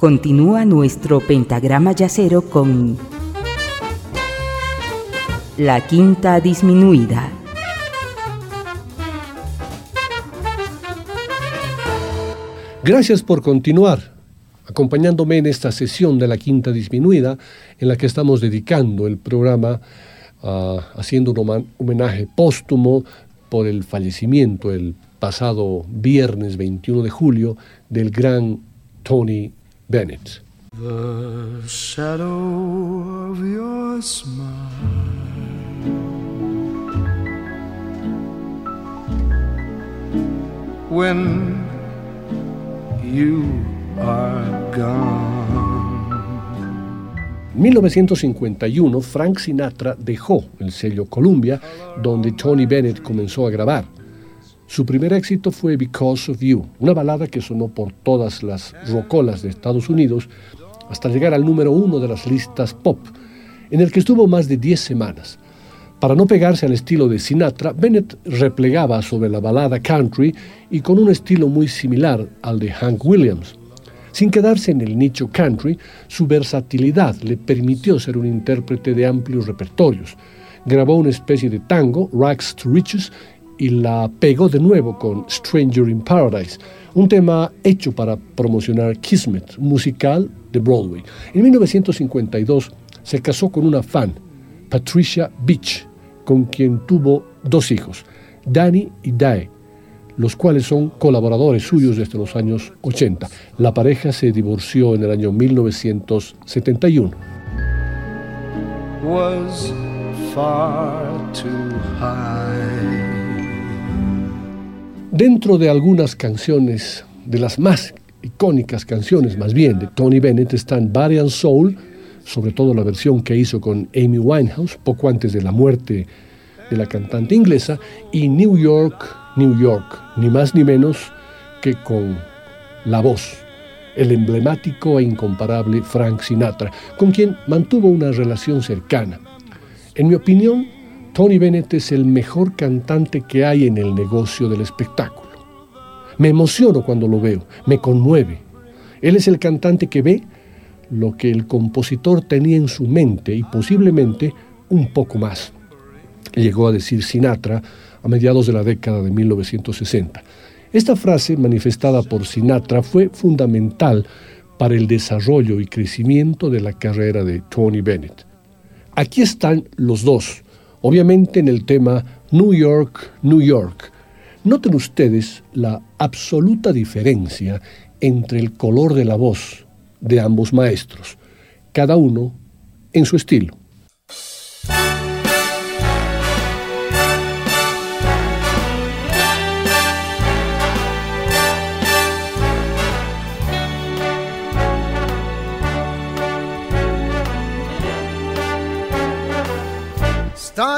Continúa nuestro pentagrama yacero con la quinta disminuida. Gracias por continuar acompañándome en esta sesión de la quinta disminuida en la que estamos dedicando el programa uh, haciendo un homenaje póstumo por el fallecimiento el pasado viernes 21 de julio del gran Tony Bennett. The shadow of your smile. When you are gone. En 1951, Frank Sinatra dejó el sello Columbia, donde Tony Bennett comenzó a grabar. Su primer éxito fue Because of You, una balada que sonó por todas las rocolas de Estados Unidos hasta llegar al número uno de las listas pop, en el que estuvo más de 10 semanas. Para no pegarse al estilo de Sinatra, Bennett replegaba sobre la balada country y con un estilo muy similar al de Hank Williams. Sin quedarse en el nicho country, su versatilidad le permitió ser un intérprete de amplios repertorios. Grabó una especie de tango, Rags to Riches, y la pegó de nuevo con Stranger in Paradise, un tema hecho para promocionar Kismet, musical de Broadway. En 1952 se casó con una fan, Patricia Beach, con quien tuvo dos hijos, Danny y Dae, los cuales son colaboradores suyos desde los años 80. La pareja se divorció en el año 1971. Dentro de algunas canciones, de las más icónicas canciones más bien de Tony Bennett están Variant Soul, sobre todo la versión que hizo con Amy Winehouse poco antes de la muerte de la cantante inglesa, y New York, New York, ni más ni menos que con la voz, el emblemático e incomparable Frank Sinatra, con quien mantuvo una relación cercana. En mi opinión, Tony Bennett es el mejor cantante que hay en el negocio del espectáculo. Me emociono cuando lo veo, me conmueve. Él es el cantante que ve lo que el compositor tenía en su mente y posiblemente un poco más. Llegó a decir Sinatra a mediados de la década de 1960. Esta frase manifestada por Sinatra fue fundamental para el desarrollo y crecimiento de la carrera de Tony Bennett. Aquí están los dos, obviamente en el tema New York, New York. Noten ustedes la absoluta diferencia entre el color de la voz de ambos maestros, cada uno en su estilo.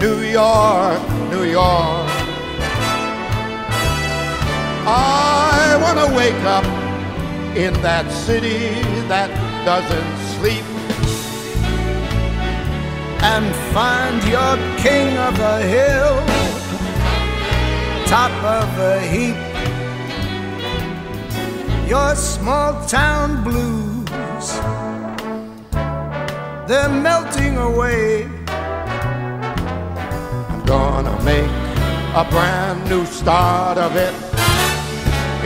New York, New York. I want to wake up in that city that doesn't sleep and find your king of the hill, top of the heap. Your small town blues, they're melting away gonna make a brand new start of it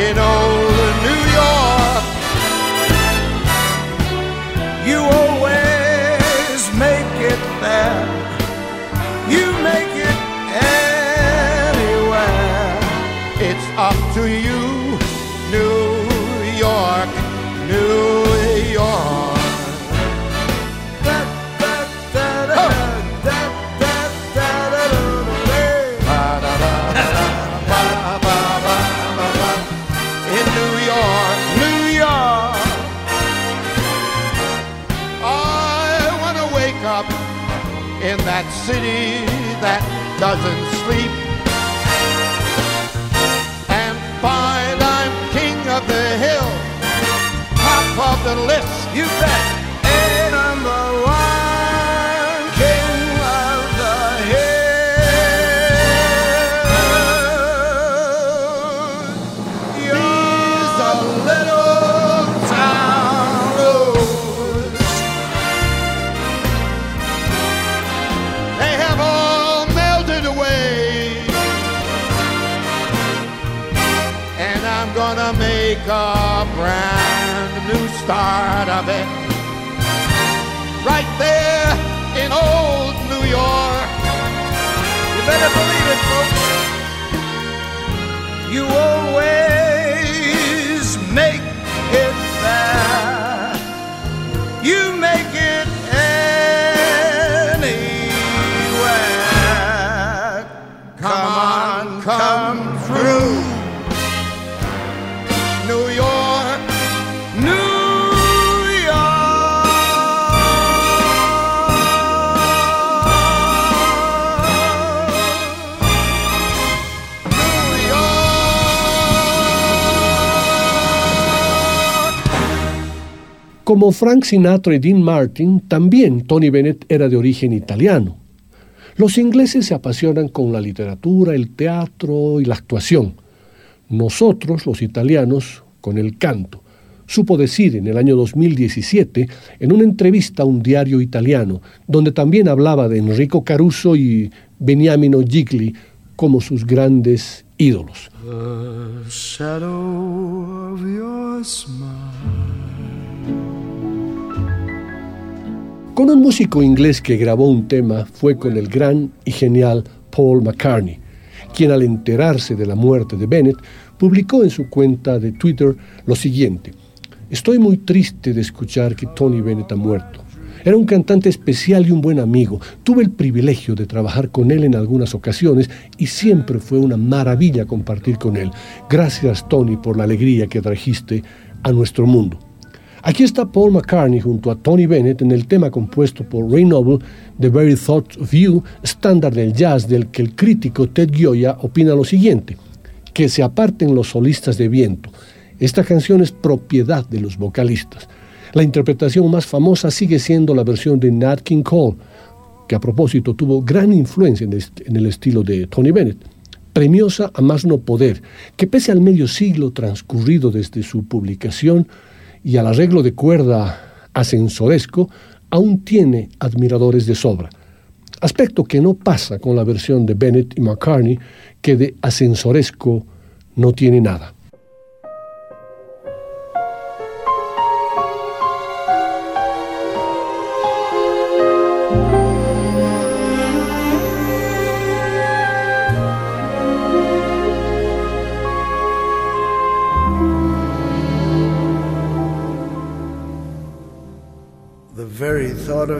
in old New York. You always make it there. You make it anywhere. It's up to you, doesn't sleep. And find I'm king of the hill, top of the list. You bet. Start of it. Right there in old New York. You better believe it, folks. You always make it there. Como Frank Sinatra y Dean Martin, también Tony Bennett era de origen italiano. Los ingleses se apasionan con la literatura, el teatro y la actuación. Nosotros, los italianos, con el canto. Supo decir en el año 2017, en una entrevista a un diario italiano, donde también hablaba de Enrico Caruso y Beniamino Gigli como sus grandes ídolos. Con un músico inglés que grabó un tema fue con el gran y genial Paul McCartney, quien al enterarse de la muerte de Bennett publicó en su cuenta de Twitter lo siguiente. Estoy muy triste de escuchar que Tony Bennett ha muerto. Era un cantante especial y un buen amigo. Tuve el privilegio de trabajar con él en algunas ocasiones y siempre fue una maravilla compartir con él. Gracias Tony por la alegría que trajiste a nuestro mundo. Aquí está Paul McCartney junto a Tony Bennett en el tema compuesto por Ray Noble, The Very Thought of You, estándar del jazz del que el crítico Ted Gioia opina lo siguiente, que se aparten los solistas de viento. Esta canción es propiedad de los vocalistas. La interpretación más famosa sigue siendo la versión de Nat King Cole, que a propósito tuvo gran influencia en el, en el estilo de Tony Bennett premiosa a más no poder, que pese al medio siglo transcurrido desde su publicación, y al arreglo de cuerda ascensoresco, aún tiene admiradores de sobra. Aspecto que no pasa con la versión de Bennett y McCartney, que de ascensoresco no tiene nada.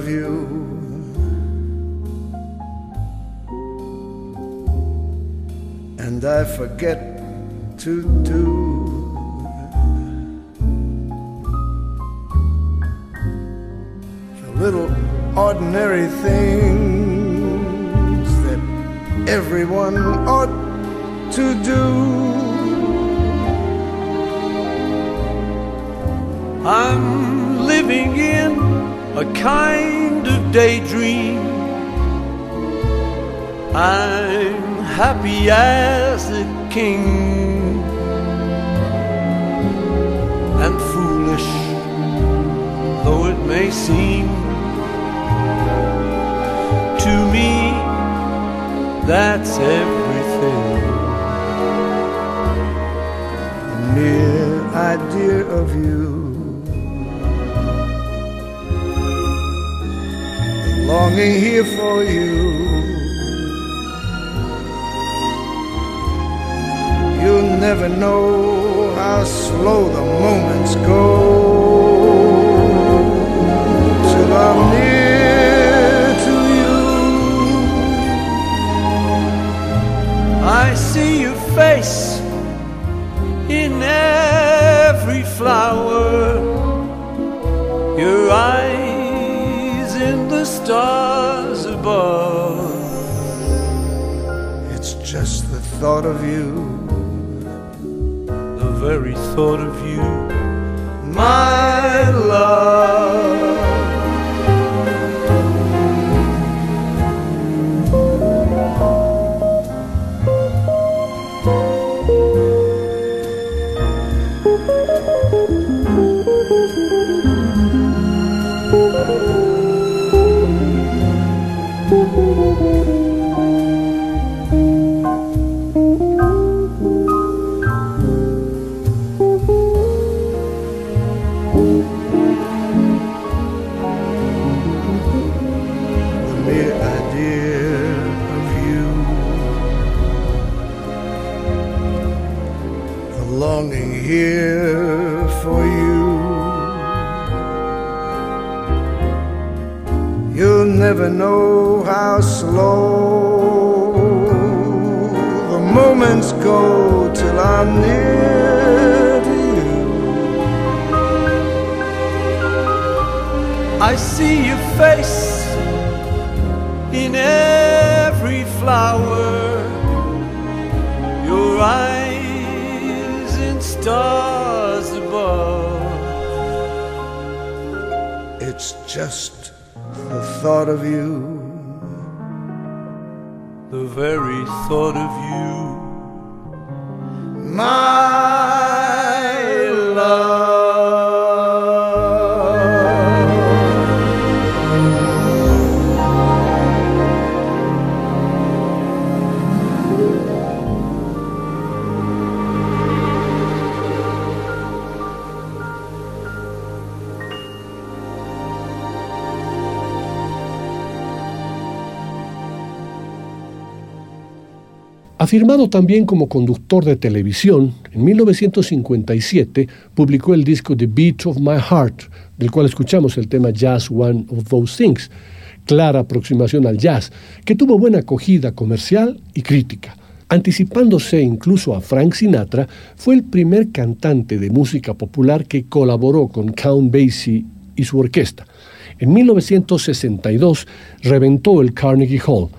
Of you and I forget to do the little ordinary things that everyone ought to do. I'm living in a kind of daydream. I'm happy as a king and foolish though it may seem to me that's everything the mere idea of you longing here for you. You'll never know how slow the moments go till I'm near to you. I see your face in every flower, your eyes stars above. It's just the thought of you. the very thought of you. My love. Afirmado también como conductor de televisión, en 1957 publicó el disco The Beat of My Heart, del cual escuchamos el tema Jazz One of Those Things, clara aproximación al jazz, que tuvo buena acogida comercial y crítica. Anticipándose incluso a Frank Sinatra, fue el primer cantante de música popular que colaboró con Count Basie y su orquesta. En 1962 reventó el Carnegie Hall.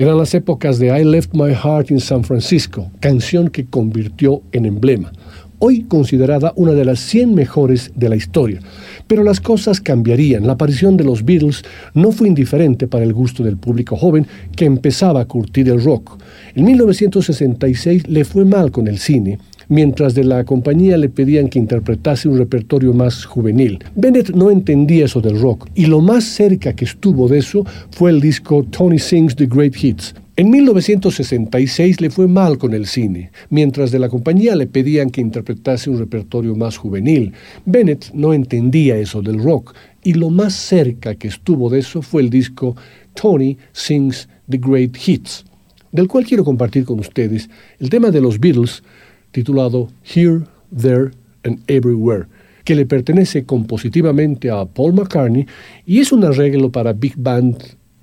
Eran las épocas de I Left My Heart in San Francisco, canción que convirtió en emblema, hoy considerada una de las 100 mejores de la historia. Pero las cosas cambiarían. La aparición de los Beatles no fue indiferente para el gusto del público joven que empezaba a curtir el rock. En 1966 le fue mal con el cine, mientras de la compañía le pedían que interpretase un repertorio más juvenil. Bennett no entendía eso del rock y lo más cerca que estuvo de eso fue el disco Tony Sings the Great Hits. En 1966 le fue mal con el cine, mientras de la compañía le pedían que interpretase un repertorio más juvenil. Bennett no entendía eso del rock y lo más cerca que estuvo de eso fue el disco Tony Sings the Great Hits, del cual quiero compartir con ustedes el tema de los Beatles titulado Here, There and Everywhere, que le pertenece compositivamente a Paul McCartney y es un arreglo para Big Band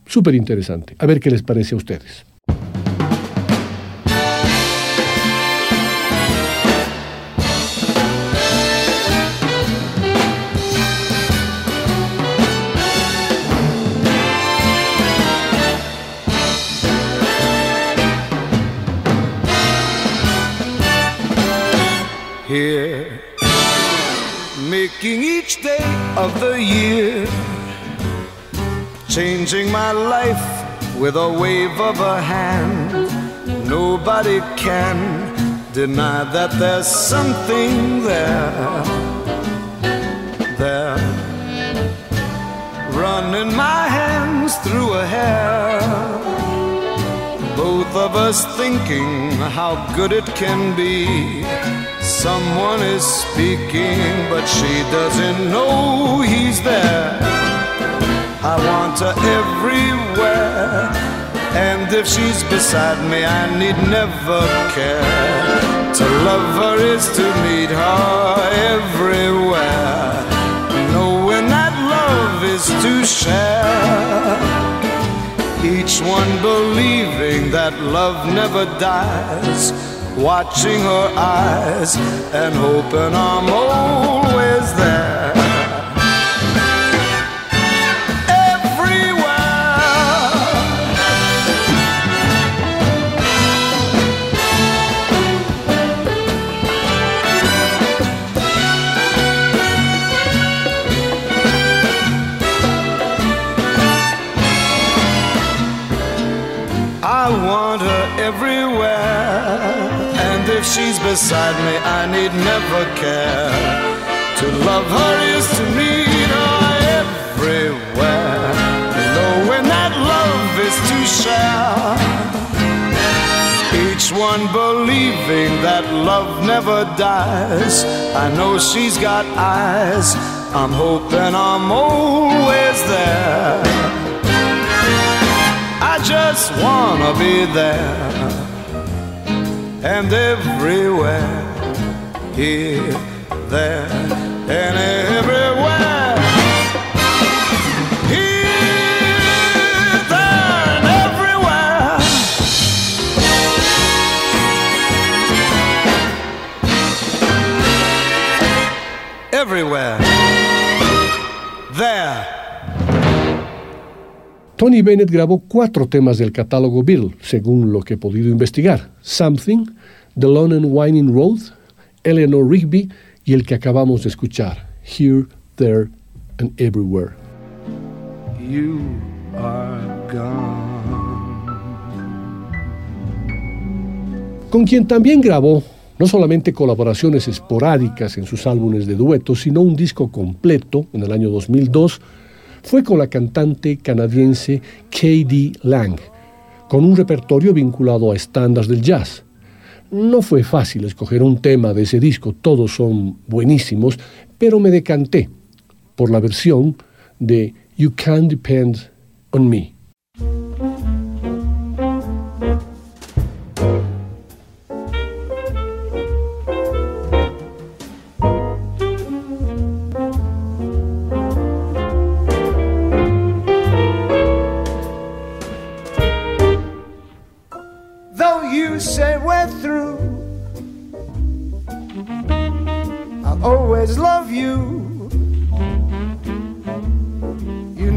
súper interesante. A ver qué les parece a ustedes. Here, making each day of the year, changing my life with a wave of a hand. Nobody can deny that there's something there, there, running my hands through her hair both of us thinking how good it can be. Someone is speaking, but she doesn't know he's there. I want her everywhere, and if she's beside me, I need never care. To love her is to meet her everywhere, knowing that love is to share. Each one believing that love never dies. Watching her eyes and hoping I'm always there. Beside me, I need never care. To love her is to need her everywhere. Knowing that love is to share. Each one believing that love never dies. I know she's got eyes. I'm hoping I'm always there. I just wanna be there and everywhere, here, there, and everywhere. Here, there, and everywhere. Everywhere. Tony Bennett grabó cuatro temas del catálogo Bill, según lo que he podido investigar. Something, The Lone and Winding Road, Eleanor Rigby y el que acabamos de escuchar, Here, There and Everywhere. You are gone. Con quien también grabó no solamente colaboraciones esporádicas en sus álbumes de duetos, sino un disco completo en el año 2002, fue con la cantante canadiense K.D. Lang, con un repertorio vinculado a estándares del jazz. No fue fácil escoger un tema de ese disco, todos son buenísimos, pero me decanté por la versión de You Can Depend on Me.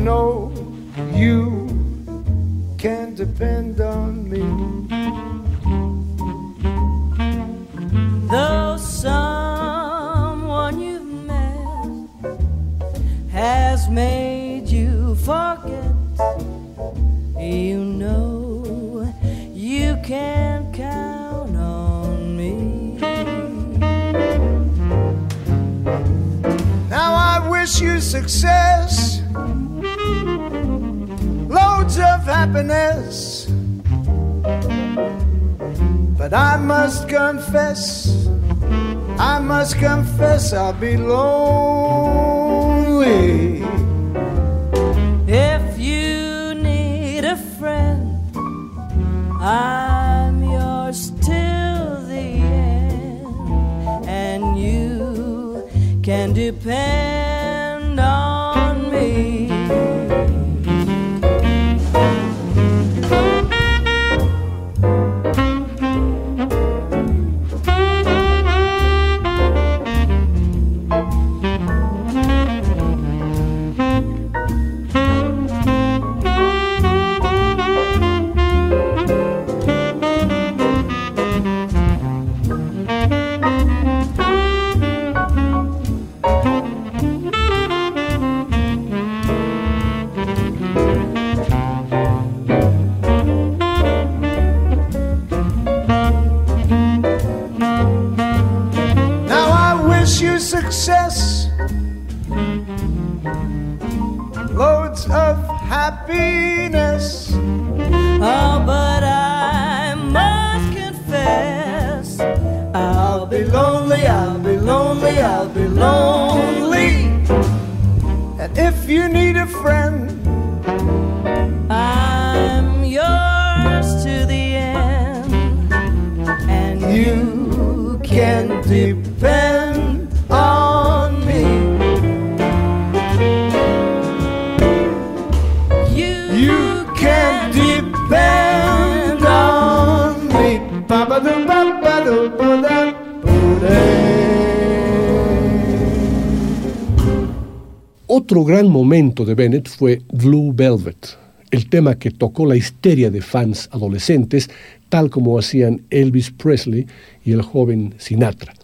know you can depend on me. happiness. But I must confess, I must confess, I'll be lonely. loads of happiness. Oh, but I must confess, I'll be lonely, I'll be lonely, I'll be lonely. And if you need a friend, I'm yours to the end, and you can depend. Otro gran momento de Bennett fue Blue Velvet, el tema que tocó la histeria de fans adolescentes, tal como hacían Elvis Presley y el joven Sinatra.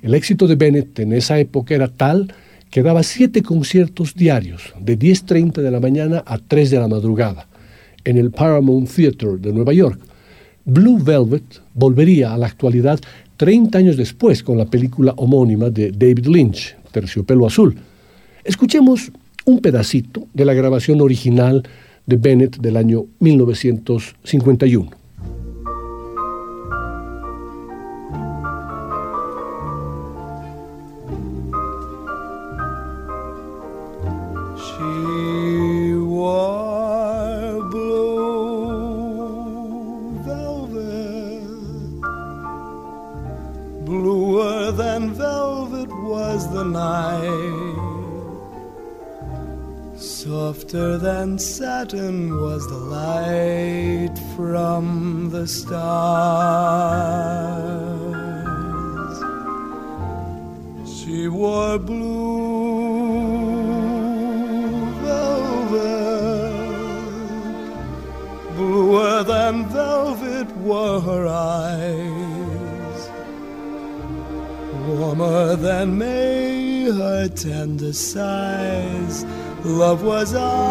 El éxito de Bennett en esa época era tal que daba siete conciertos diarios, de 10.30 de la mañana a 3 de la madrugada, en el Paramount Theater de Nueva York. Blue Velvet volvería a la actualidad 30 años después con la película homónima de David Lynch, Terciopelo Azul. Escuchemos un pedacito de la grabación original de Bennett del año 1951. Softer than satin was the light from the stars. She wore blue velvet, bluer than velvet were her eyes, warmer than May her tender sighs was ours.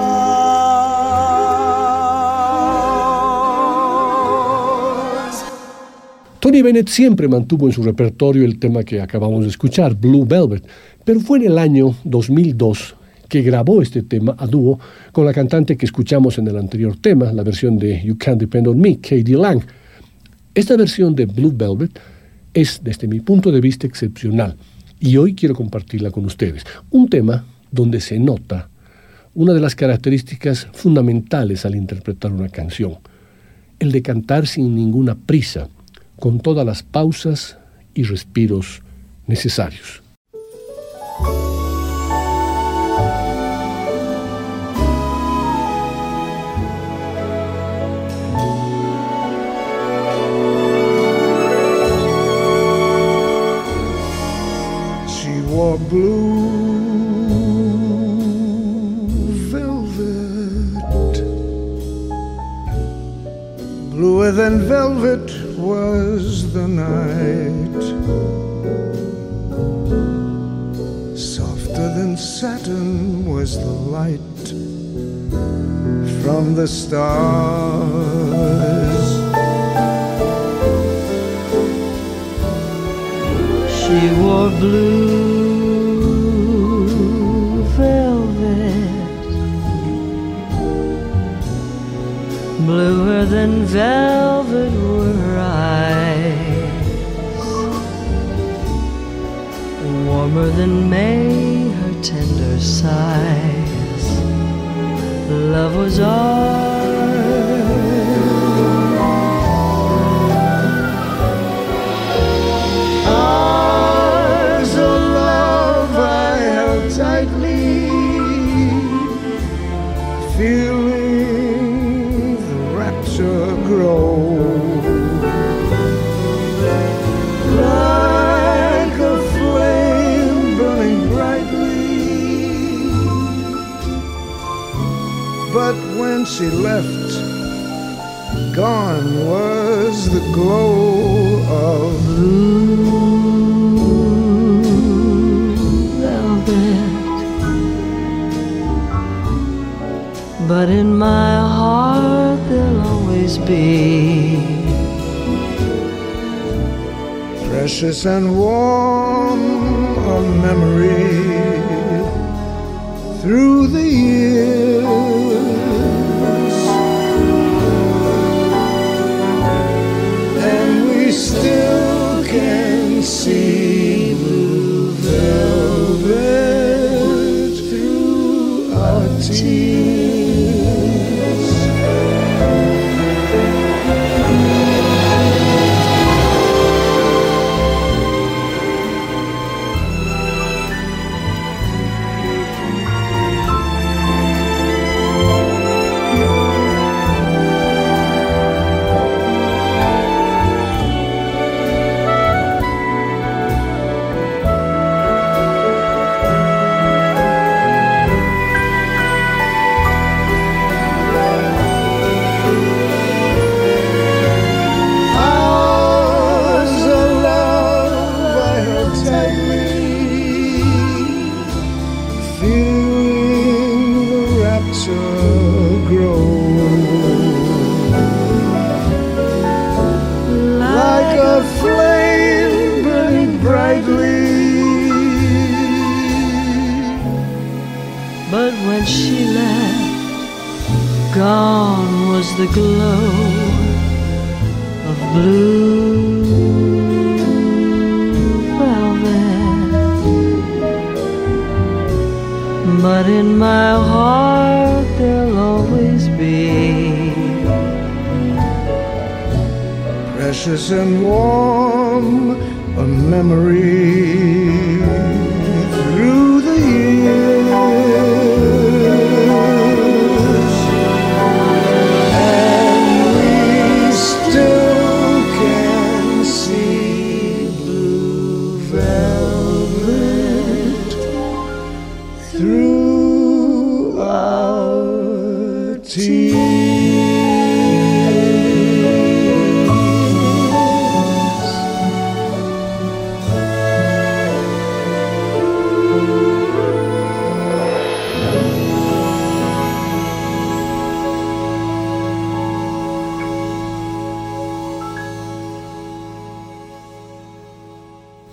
Tony Bennett siempre mantuvo en su repertorio el tema que acabamos de escuchar, Blue Velvet, pero fue en el año 2002 que grabó este tema a dúo con la cantante que escuchamos en el anterior tema, la versión de You Can't Depend on Me, Katie Lang. Esta versión de Blue Velvet es, desde mi punto de vista, excepcional y hoy quiero compartirla con ustedes. Un tema donde se nota una de las características fundamentales al interpretar una canción, el de cantar sin ninguna prisa, con todas las pausas y respiros necesarios. Than velvet was the night. Softer than satin was the light from the stars. She wore blue bluer than velvet were her eyes, warmer than May her tender sighs. Love was ours. She left, gone was the glow of velvet. But in my heart there'll always be precious and warm a memory through the years.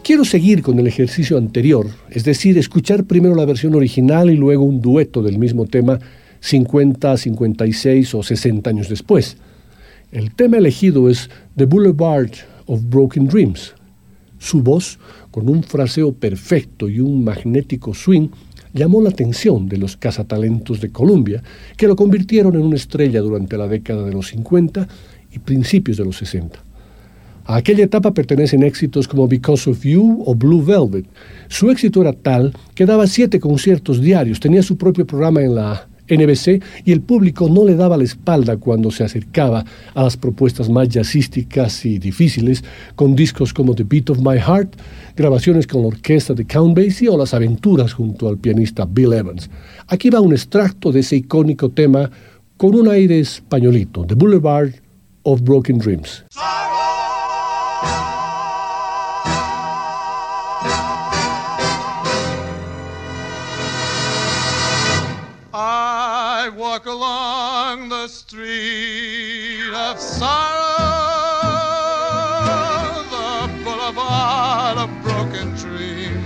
Quiero seguir con el ejercicio anterior, es decir, escuchar primero la versión original y luego un dueto del mismo tema 50, 56 o 60 años después. El tema elegido es The Boulevard of Broken Dreams. Su voz, con un fraseo perfecto y un magnético swing, llamó la atención de los cazatalentos de Columbia, que lo convirtieron en una estrella durante la década de los 50 y principios de los 60. A aquella etapa pertenecen éxitos como Because of You o Blue Velvet. Su éxito era tal que daba siete conciertos diarios, tenía su propio programa en la NBC y el público no le daba la espalda cuando se acercaba a las propuestas más jazzísticas y difíciles, con discos como The Beat of My Heart, grabaciones con la orquesta de Count Basie o las aventuras junto al pianista Bill Evans. Aquí va un extracto de ese icónico tema con un aire españolito, The Boulevard of Broken Dreams. Walk along the street of sorrow, the boulevard of broken dreams,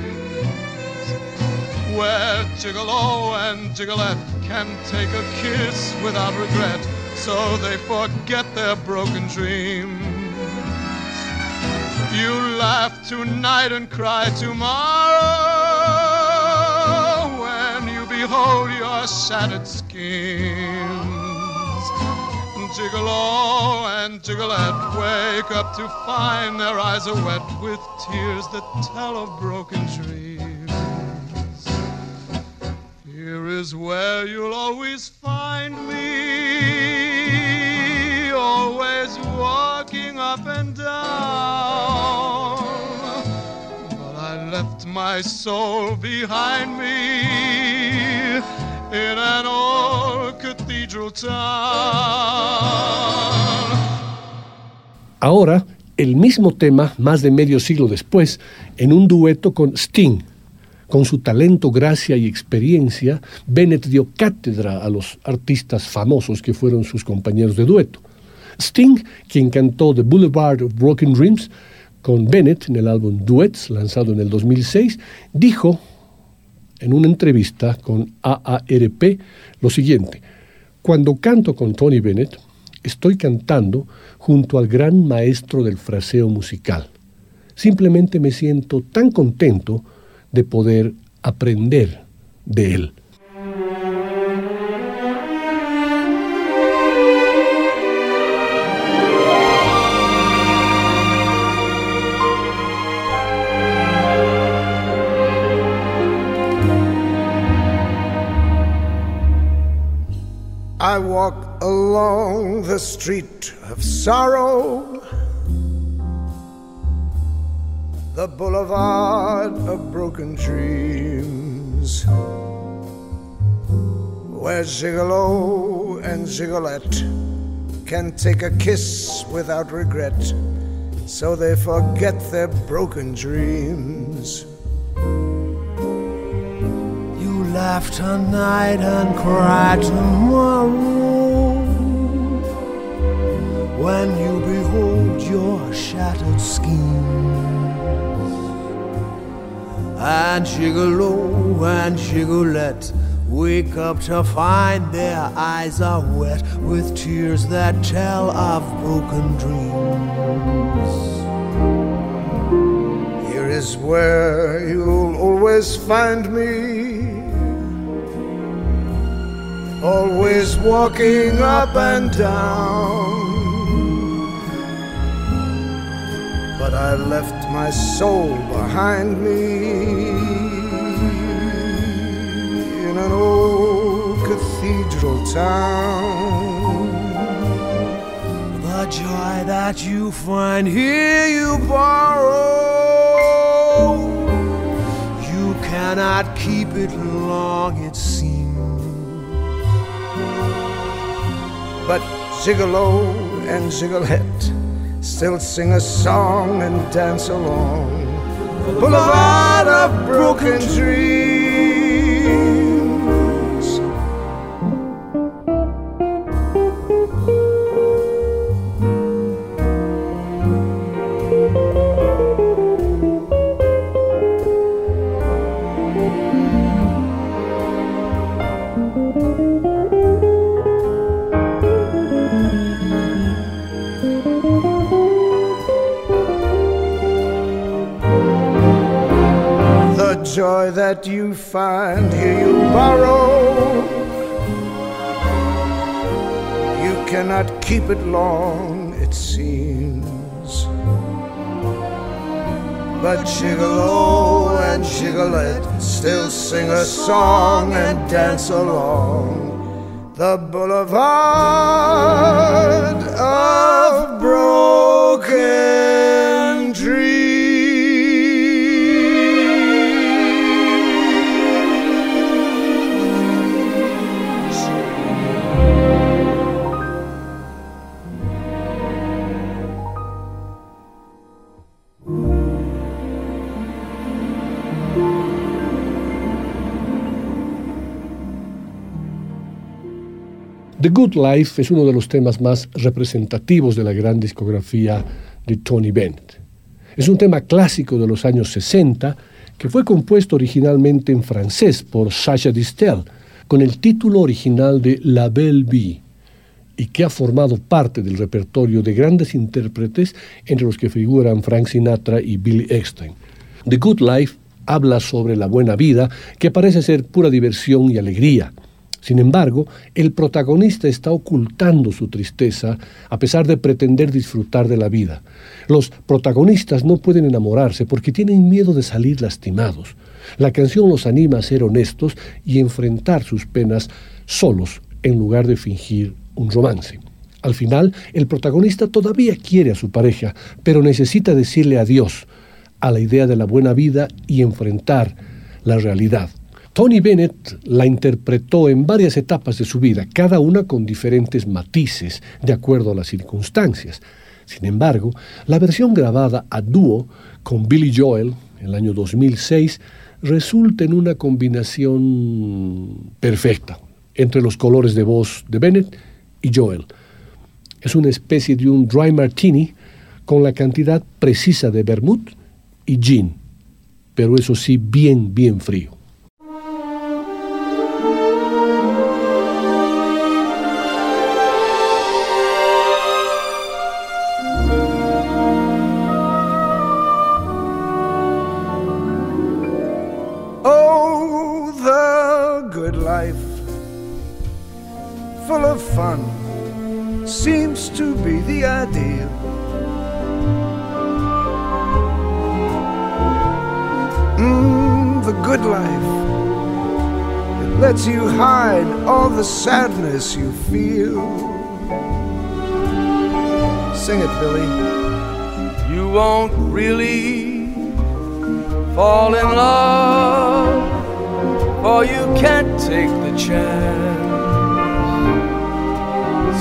where Gigolo and Gigolette can take a kiss without regret, so they forget their broken dreams. You laugh tonight and cry tomorrow when you behold your shattered schemes. Gigolo and Gigolette wake up to find their eyes are wet with tears that tell of broken dreams. Here is where you'll always find me, always walking up and down. But I left my soul behind me Ahora, el mismo tema, más de medio siglo después, en un dueto con Sting. Con su talento, gracia y experiencia, Bennett dio cátedra a los artistas famosos que fueron sus compañeros de dueto. Sting, quien cantó The Boulevard of Broken Dreams con Bennett en el álbum Duets, lanzado en el 2006, dijo en una entrevista con AARP lo siguiente, cuando canto con Tony Bennett, estoy cantando junto al gran maestro del fraseo musical. Simplemente me siento tan contento de poder aprender de él. Along the street of sorrow, the boulevard of broken dreams, where Gigolo and Gigolette can take a kiss without regret, so they forget their broken dreams. You laugh tonight and cry tomorrow when you behold your shattered schemes. And Gigolo and Gigolette wake up to find their eyes are wet with tears that tell of broken dreams. Here is where you'll always find me. Always walking up and down. But I left my soul behind me in an old cathedral town. The joy that you find here you borrow. You cannot keep it long, it seems. But Gigolo and Gigolette still sing a song and dance along the boulevard of broken dreams. That you find here you borrow. You cannot keep it long, it seems. But Gigolo oh, and Gigolette still sing a song and dance along the boulevard The Good Life es uno de los temas más representativos de la gran discografía de Tony Bennett. Es un tema clásico de los años 60 que fue compuesto originalmente en francés por Sacha Distel con el título original de La Belle Vie y que ha formado parte del repertorio de grandes intérpretes entre los que figuran Frank Sinatra y Billy Eckstein. The Good Life habla sobre la buena vida que parece ser pura diversión y alegría. Sin embargo, el protagonista está ocultando su tristeza a pesar de pretender disfrutar de la vida. Los protagonistas no pueden enamorarse porque tienen miedo de salir lastimados. La canción los anima a ser honestos y enfrentar sus penas solos en lugar de fingir un romance. Al final, el protagonista todavía quiere a su pareja, pero necesita decirle adiós a la idea de la buena vida y enfrentar la realidad. Tony Bennett la interpretó en varias etapas de su vida, cada una con diferentes matices de acuerdo a las circunstancias. Sin embargo, la versión grabada a dúo con Billy Joel en el año 2006 resulta en una combinación perfecta entre los colores de voz de Bennett y Joel. Es una especie de un dry martini con la cantidad precisa de vermouth y gin, pero eso sí bien, bien frío. Feel. Sing it, Billy. You won't really fall in love, or you can't take the chance.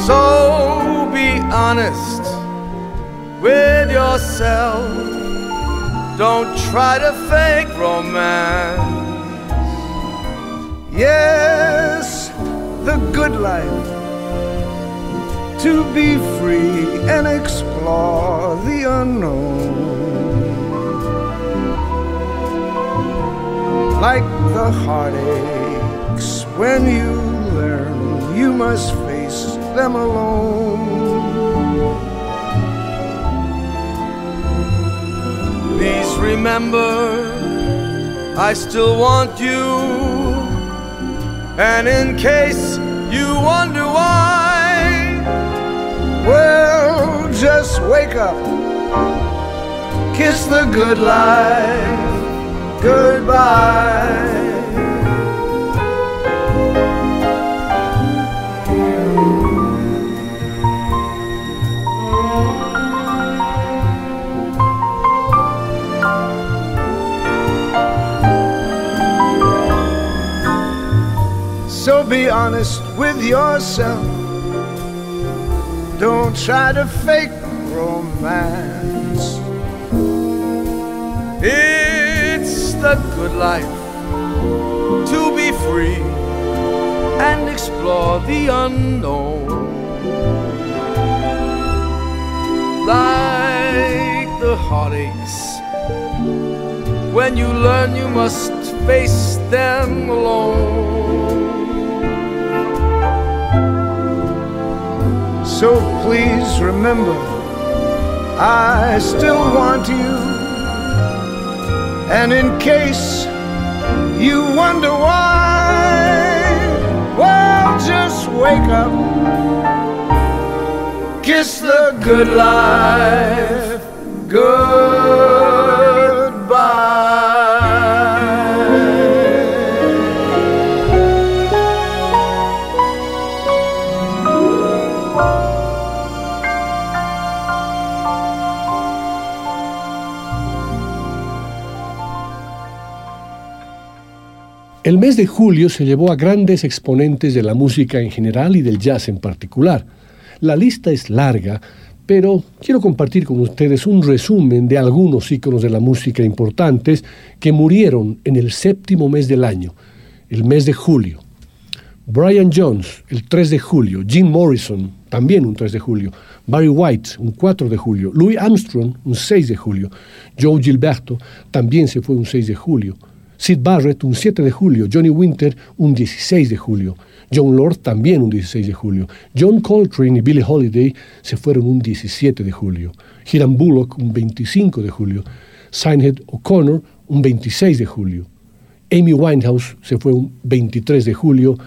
So be honest with yourself. Don't try to fake romance. Yes, the good life. To be free and explore the unknown. Like the heartaches when you learn you must face them alone. Please remember, I still want you. And in case you wonder why, well, just wake up, kiss the good life. Goodbye. So be honest with yourself. Don't try to fake romance. it's the good life to be free and explore the unknown. Like the heartaches, when you learn you must face them alone. So please remember, I still want you. And in case you wonder why, well, just wake up, kiss the good life goodbye. El mes de julio se llevó a grandes exponentes de la música en general y del jazz en particular. La lista es larga, pero quiero compartir con ustedes un resumen de algunos íconos de la música importantes que murieron en el séptimo mes del año, el mes de julio. Brian Jones, el 3 de julio, Jim Morrison, también un 3 de julio, Barry White, un 4 de julio, Louis Armstrong, un 6 de julio, Joe Gilberto, también se fue un 6 de julio, Sid Barrett, un 7 de julio, Johnny Winter, un 16 de julio, John Lord, también un 16 de julio, John Coltrane y Billie Holiday se fueron un 17 de julio, Hiram Bullock, un 25 de julio, Sinead O'Connor, un 26 de julio, Amy Winehouse se fue un 23 de julio.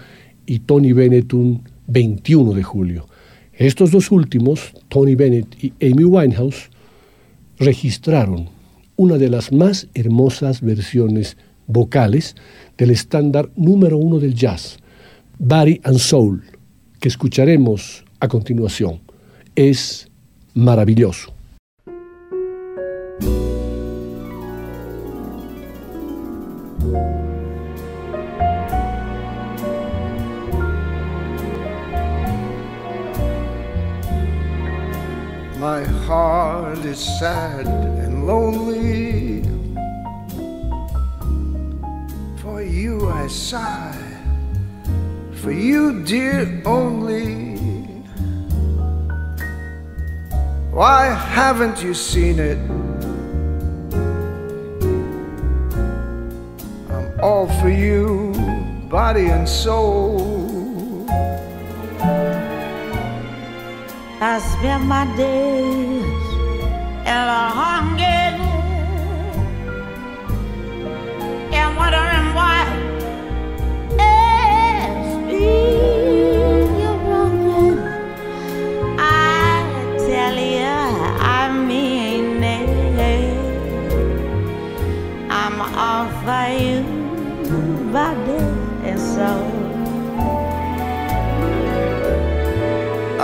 Y Tony Bennett un 21 de julio. Estos dos últimos, Tony Bennett y Amy Winehouse, registraron una de las más hermosas versiones vocales del estándar número uno del jazz, Body and Soul, que escucharemos a continuación. Es maravilloso. You I sigh, for you, dear, only. Why haven't you seen it? I'm all for you, body and soul. I spend my days in a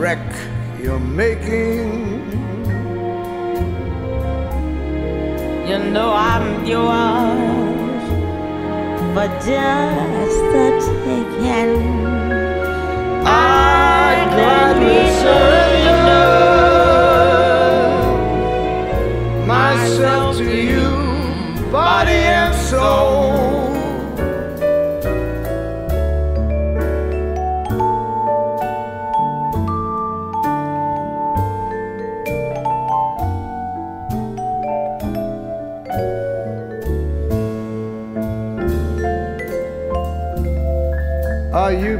wreck you're making. You know I'm yours. for just the taking. I gladly surrender myself to you, body and soul.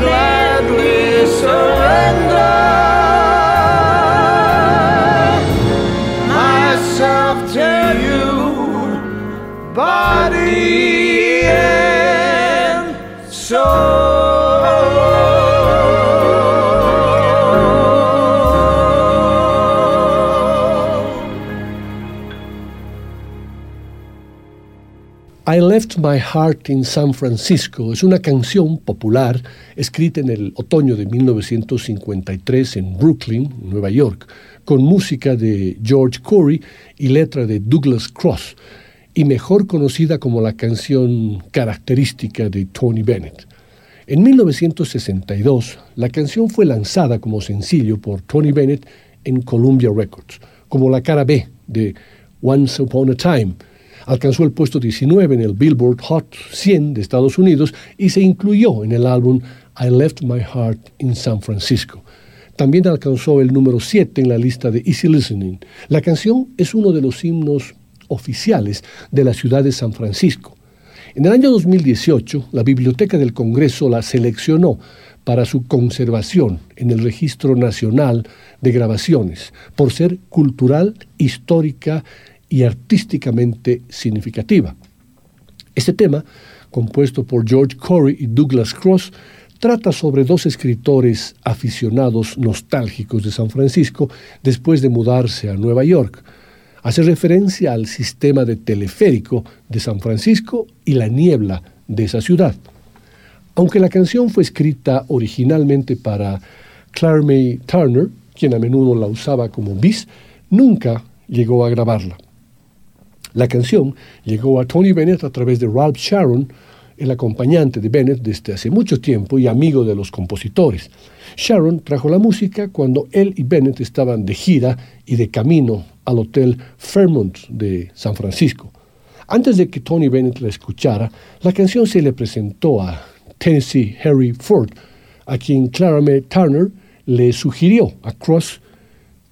Gladly surrender myself to you, body and soul. Left My Heart in San Francisco es una canción popular escrita en el otoño de 1953 en Brooklyn, Nueva York, con música de George Corey y letra de Douglas Cross, y mejor conocida como la canción característica de Tony Bennett. En 1962, la canción fue lanzada como sencillo por Tony Bennett en Columbia Records, como la cara B de Once Upon a Time, alcanzó el puesto 19 en el Billboard Hot 100 de Estados Unidos y se incluyó en el álbum I Left My Heart in San Francisco. También alcanzó el número 7 en la lista de Easy Listening. La canción es uno de los himnos oficiales de la ciudad de San Francisco. En el año 2018, la Biblioteca del Congreso la seleccionó para su conservación en el Registro Nacional de Grabaciones, por ser cultural, histórica y artísticamente significativa. Este tema, compuesto por George Corey y Douglas Cross, trata sobre dos escritores aficionados nostálgicos de San Francisco después de mudarse a Nueva York. Hace referencia al sistema de teleférico de San Francisco y la niebla de esa ciudad. Aunque la canción fue escrita originalmente para Claire May Turner, quien a menudo la usaba como bis, nunca llegó a grabarla. La canción llegó a Tony Bennett a través de Ralph Sharon, el acompañante de Bennett desde hace mucho tiempo y amigo de los compositores. Sharon trajo la música cuando él y Bennett estaban de gira y de camino al Hotel Fairmont de San Francisco. Antes de que Tony Bennett la escuchara, la canción se le presentó a Tennessee Harry Ford, a quien Clara May Turner le sugirió a Cross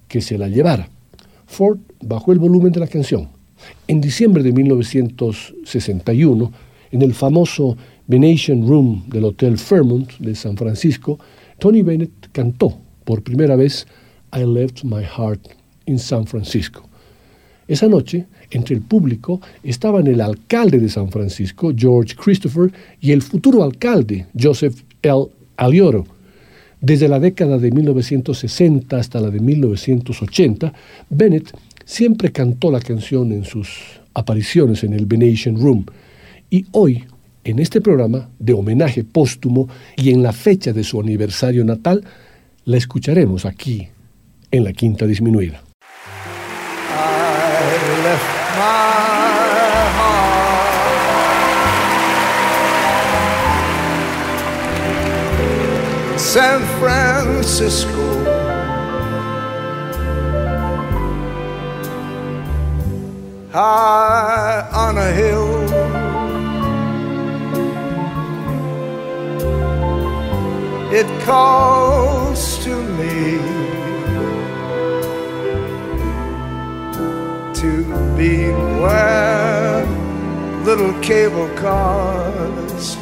que se la llevara. Ford bajó el volumen de la canción. En diciembre de 1961, en el famoso Venetian Room del Hotel Fairmont de San Francisco, Tony Bennett cantó por primera vez I Left My Heart in San Francisco. Esa noche, entre el público, estaban el alcalde de San Francisco, George Christopher, y el futuro alcalde, Joseph L. Alioro. Desde la década de 1960 hasta la de 1980, Bennett siempre cantó la canción en sus apariciones en el Venetian Room. Y hoy, en este programa de homenaje póstumo y en la fecha de su aniversario natal, la escucharemos aquí, en la Quinta Disminuida. San Francisco. High on a hill. It calls to me. to be where little cable cars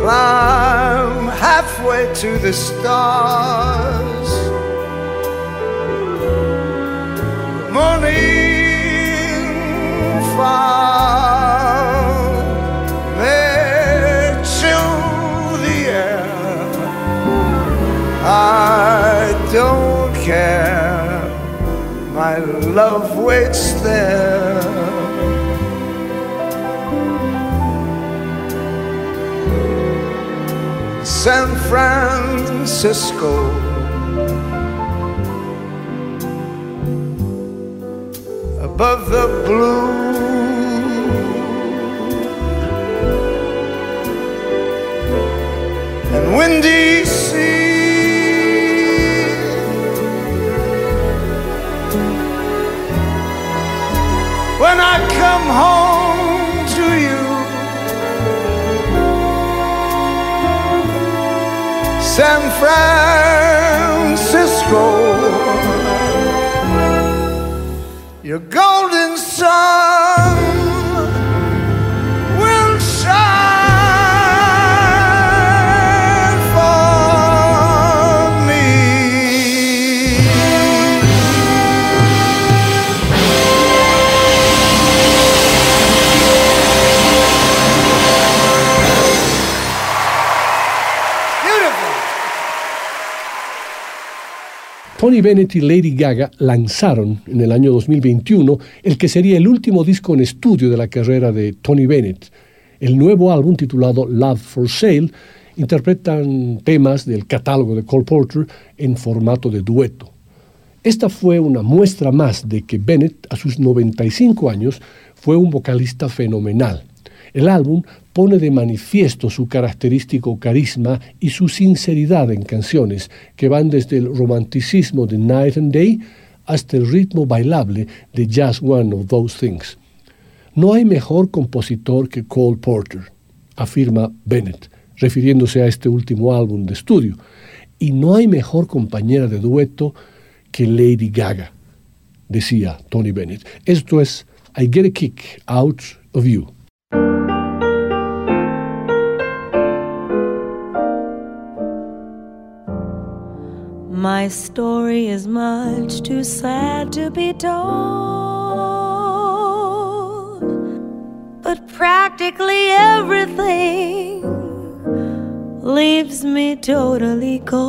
climb halfway to the stars. morning fog there till the air. I don't care, my love waits there. San Francisco Above the blue and windy sea. When I come home to you, San Francisco, 자 Tony Bennett y Lady Gaga lanzaron en el año 2021 el que sería el último disco en estudio de la carrera de Tony Bennett. El nuevo álbum titulado Love for Sale interpretan temas del catálogo de Cole Porter en formato de dueto. Esta fue una muestra más de que Bennett, a sus 95 años, fue un vocalista fenomenal. El álbum pone de manifiesto su característico carisma y su sinceridad en canciones que van desde el romanticismo de Night and Day hasta el ritmo bailable de Just One of Those Things. No hay mejor compositor que Cole Porter, afirma Bennett, refiriéndose a este último álbum de estudio, y no hay mejor compañera de dueto que Lady Gaga, decía Tony Bennett. Esto es I Get a Kick Out of You. My story is much too sad to be told. But practically everything leaves me totally cold.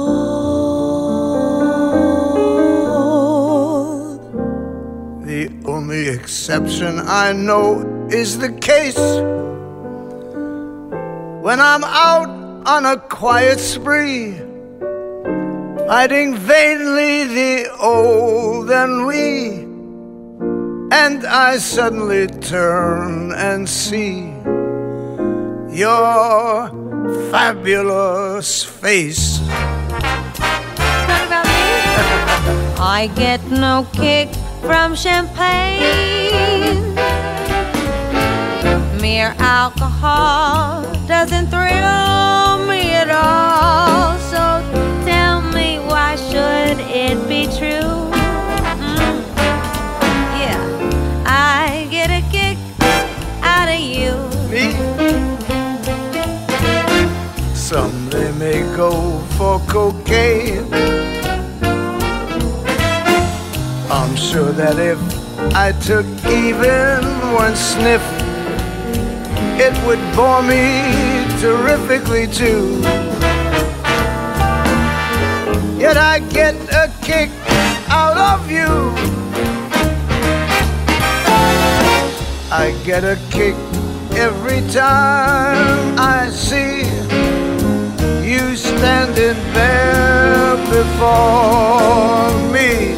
The only exception I know is the case when I'm out on a quiet spree, fighting vainly the old ennui, and I suddenly turn and see your fabulous face. I get no kick from champagne. Mere alcohol doesn't thrill go for cocaine. I'm sure that if I took even one sniff, it would bore me terrifically too. Yet I get a kick out of you. I get a kick every time I see you standing there before me.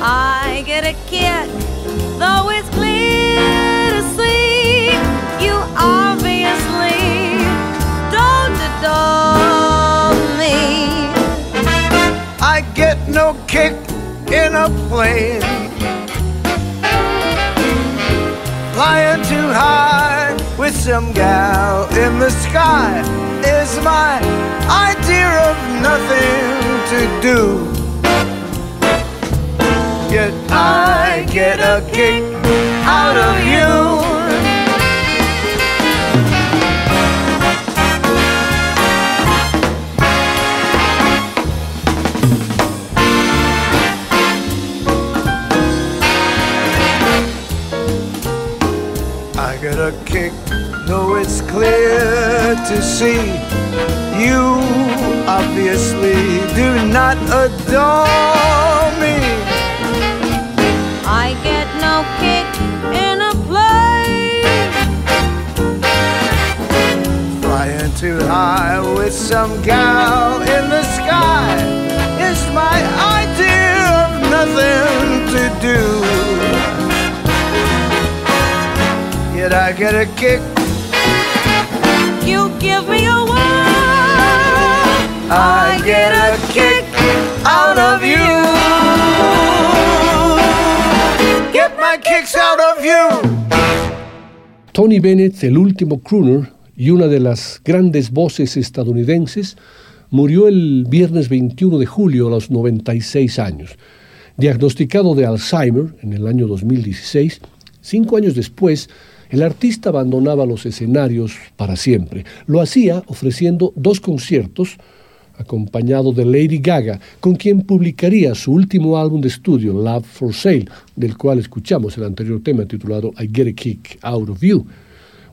I get a kick, though it's clear to see you obviously don't adore me. I get no kick in a plane. Flying too high with some gal in the sky is my idea of nothing to do. Yet I get a kick out of you. Clear to see you obviously do not adore me. I get no kick in a play. Flying too high with some gal in the sky is my idea of nothing to do. Yet I get a kick. Tony Bennett, el último crooner y una de las grandes voces estadounidenses, murió el viernes 21 de julio a los 96 años. Diagnosticado de Alzheimer en el año 2016, cinco años después, el artista abandonaba los escenarios para siempre. Lo hacía ofreciendo dos conciertos, acompañado de Lady Gaga, con quien publicaría su último álbum de estudio, Love for Sale, del cual escuchamos el anterior tema titulado I Get a Kick Out of You.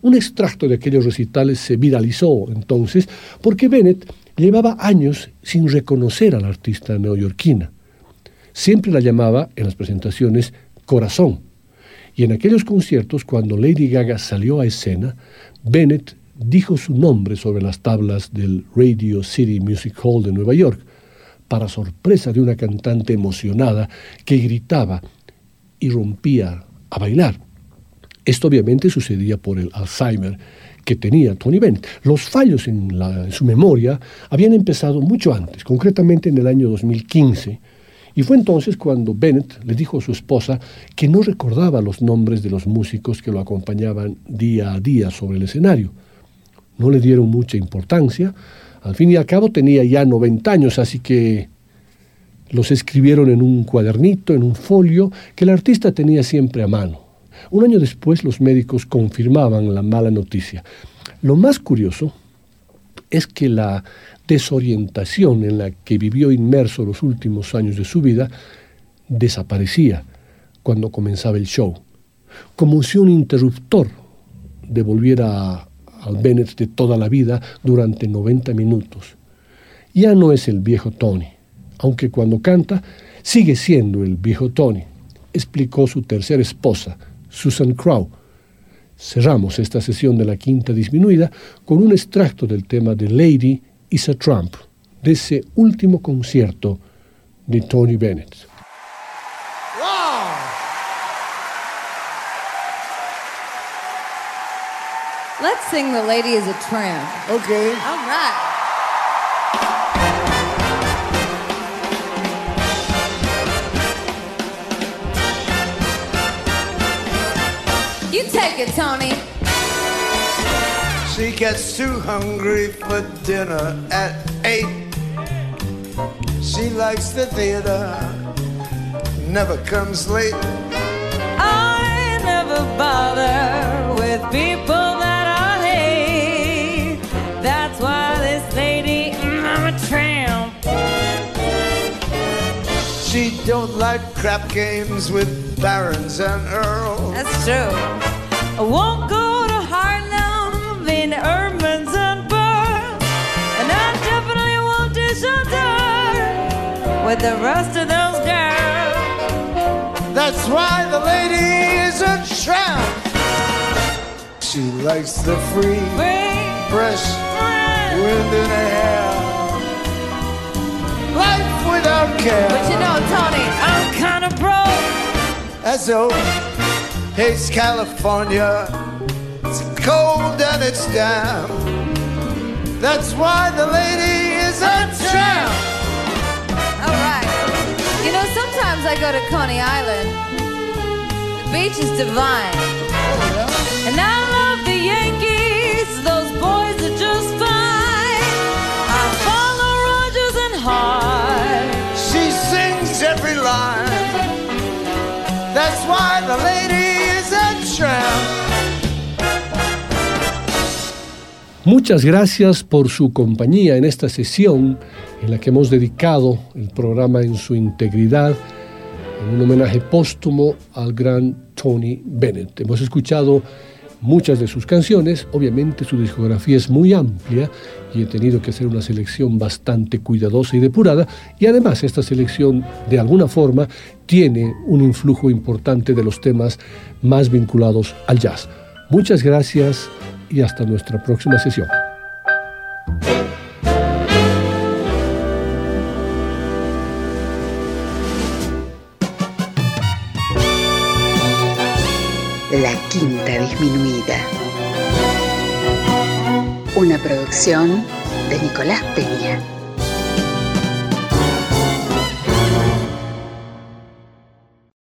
Un extracto de aquellos recitales se viralizó entonces porque Bennett llevaba años sin reconocer a la artista neoyorquina. Siempre la llamaba en las presentaciones Corazón. Y en aquellos conciertos, cuando Lady Gaga salió a escena, Bennett dijo su nombre sobre las tablas del Radio City Music Hall de Nueva York, para sorpresa de una cantante emocionada que gritaba y rompía a bailar. Esto obviamente sucedía por el Alzheimer que tenía Tony Bennett. Los fallos en, su memoria habían empezado mucho antes, concretamente en el año 2015, y fue entonces cuando Bennett le dijo a su esposa que no recordaba los nombres de los músicos que lo acompañaban día a día sobre el escenario. No le dieron mucha importancia, al fin y al cabo tenía ya 90 años, así que los escribieron en un cuadernito, en un folio, que el artista tenía siempre a mano. Un año después los médicos confirmaban la mala noticia. Lo más curioso es que la desorientación en la que vivió inmerso los últimos años de su vida desaparecía cuando comenzaba el show, como si un interruptor devolviera al Bennett de toda la vida durante 90 minutos. Ya no es el viejo Tony, aunque cuando canta sigue siendo el viejo Tony, explicó su tercera esposa, Susan Crow. Cerramos esta sesión de la quinta disminuida con un extracto del tema de Lady is a Trump, de ese último concierto de Tony Bennett. Wow! Let's sing The Lady is a Tramp. Okay. All right. You take it, Tony. She gets too hungry for dinner at eight. She likes the theater, never comes late. I never bother with people that I hate. That's why this lady, mm, I'm a tramp. She don't like crap games with barons and earls. That's true. I won't go to Harlem in Urban's and Burns. And I definitely won't shelter with the rest of those girls. That's why the lady is a tramp. She likes the free, Free, fresh free. wind in her hair. Life without care. But you know, Tony, I'm kind of broke. As though hates California. It's cold and damp. That's why the lady is a tramp. All right. You know, sometimes I go to Coney Island. The beach is divine. And I love the Yankees, those boys are just fine. I follow Rogers and Hart. She sings every line. That's why the lady Muchas gracias por su compañía en esta sesión en la que hemos dedicado el programa en su integridad en un homenaje póstumo al gran Tony Bennett. Hemos escuchado muchas de sus canciones. Obviamente su discografía es muy amplia y he tenido que hacer una selección bastante cuidadosa y depurada. Y además esta selección de alguna forma tiene un influjo importante de los temas más vinculados al jazz. Muchas gracias y hasta nuestra próxima sesión. La Quinta Disminuida. Una producción de Nicolás Peña.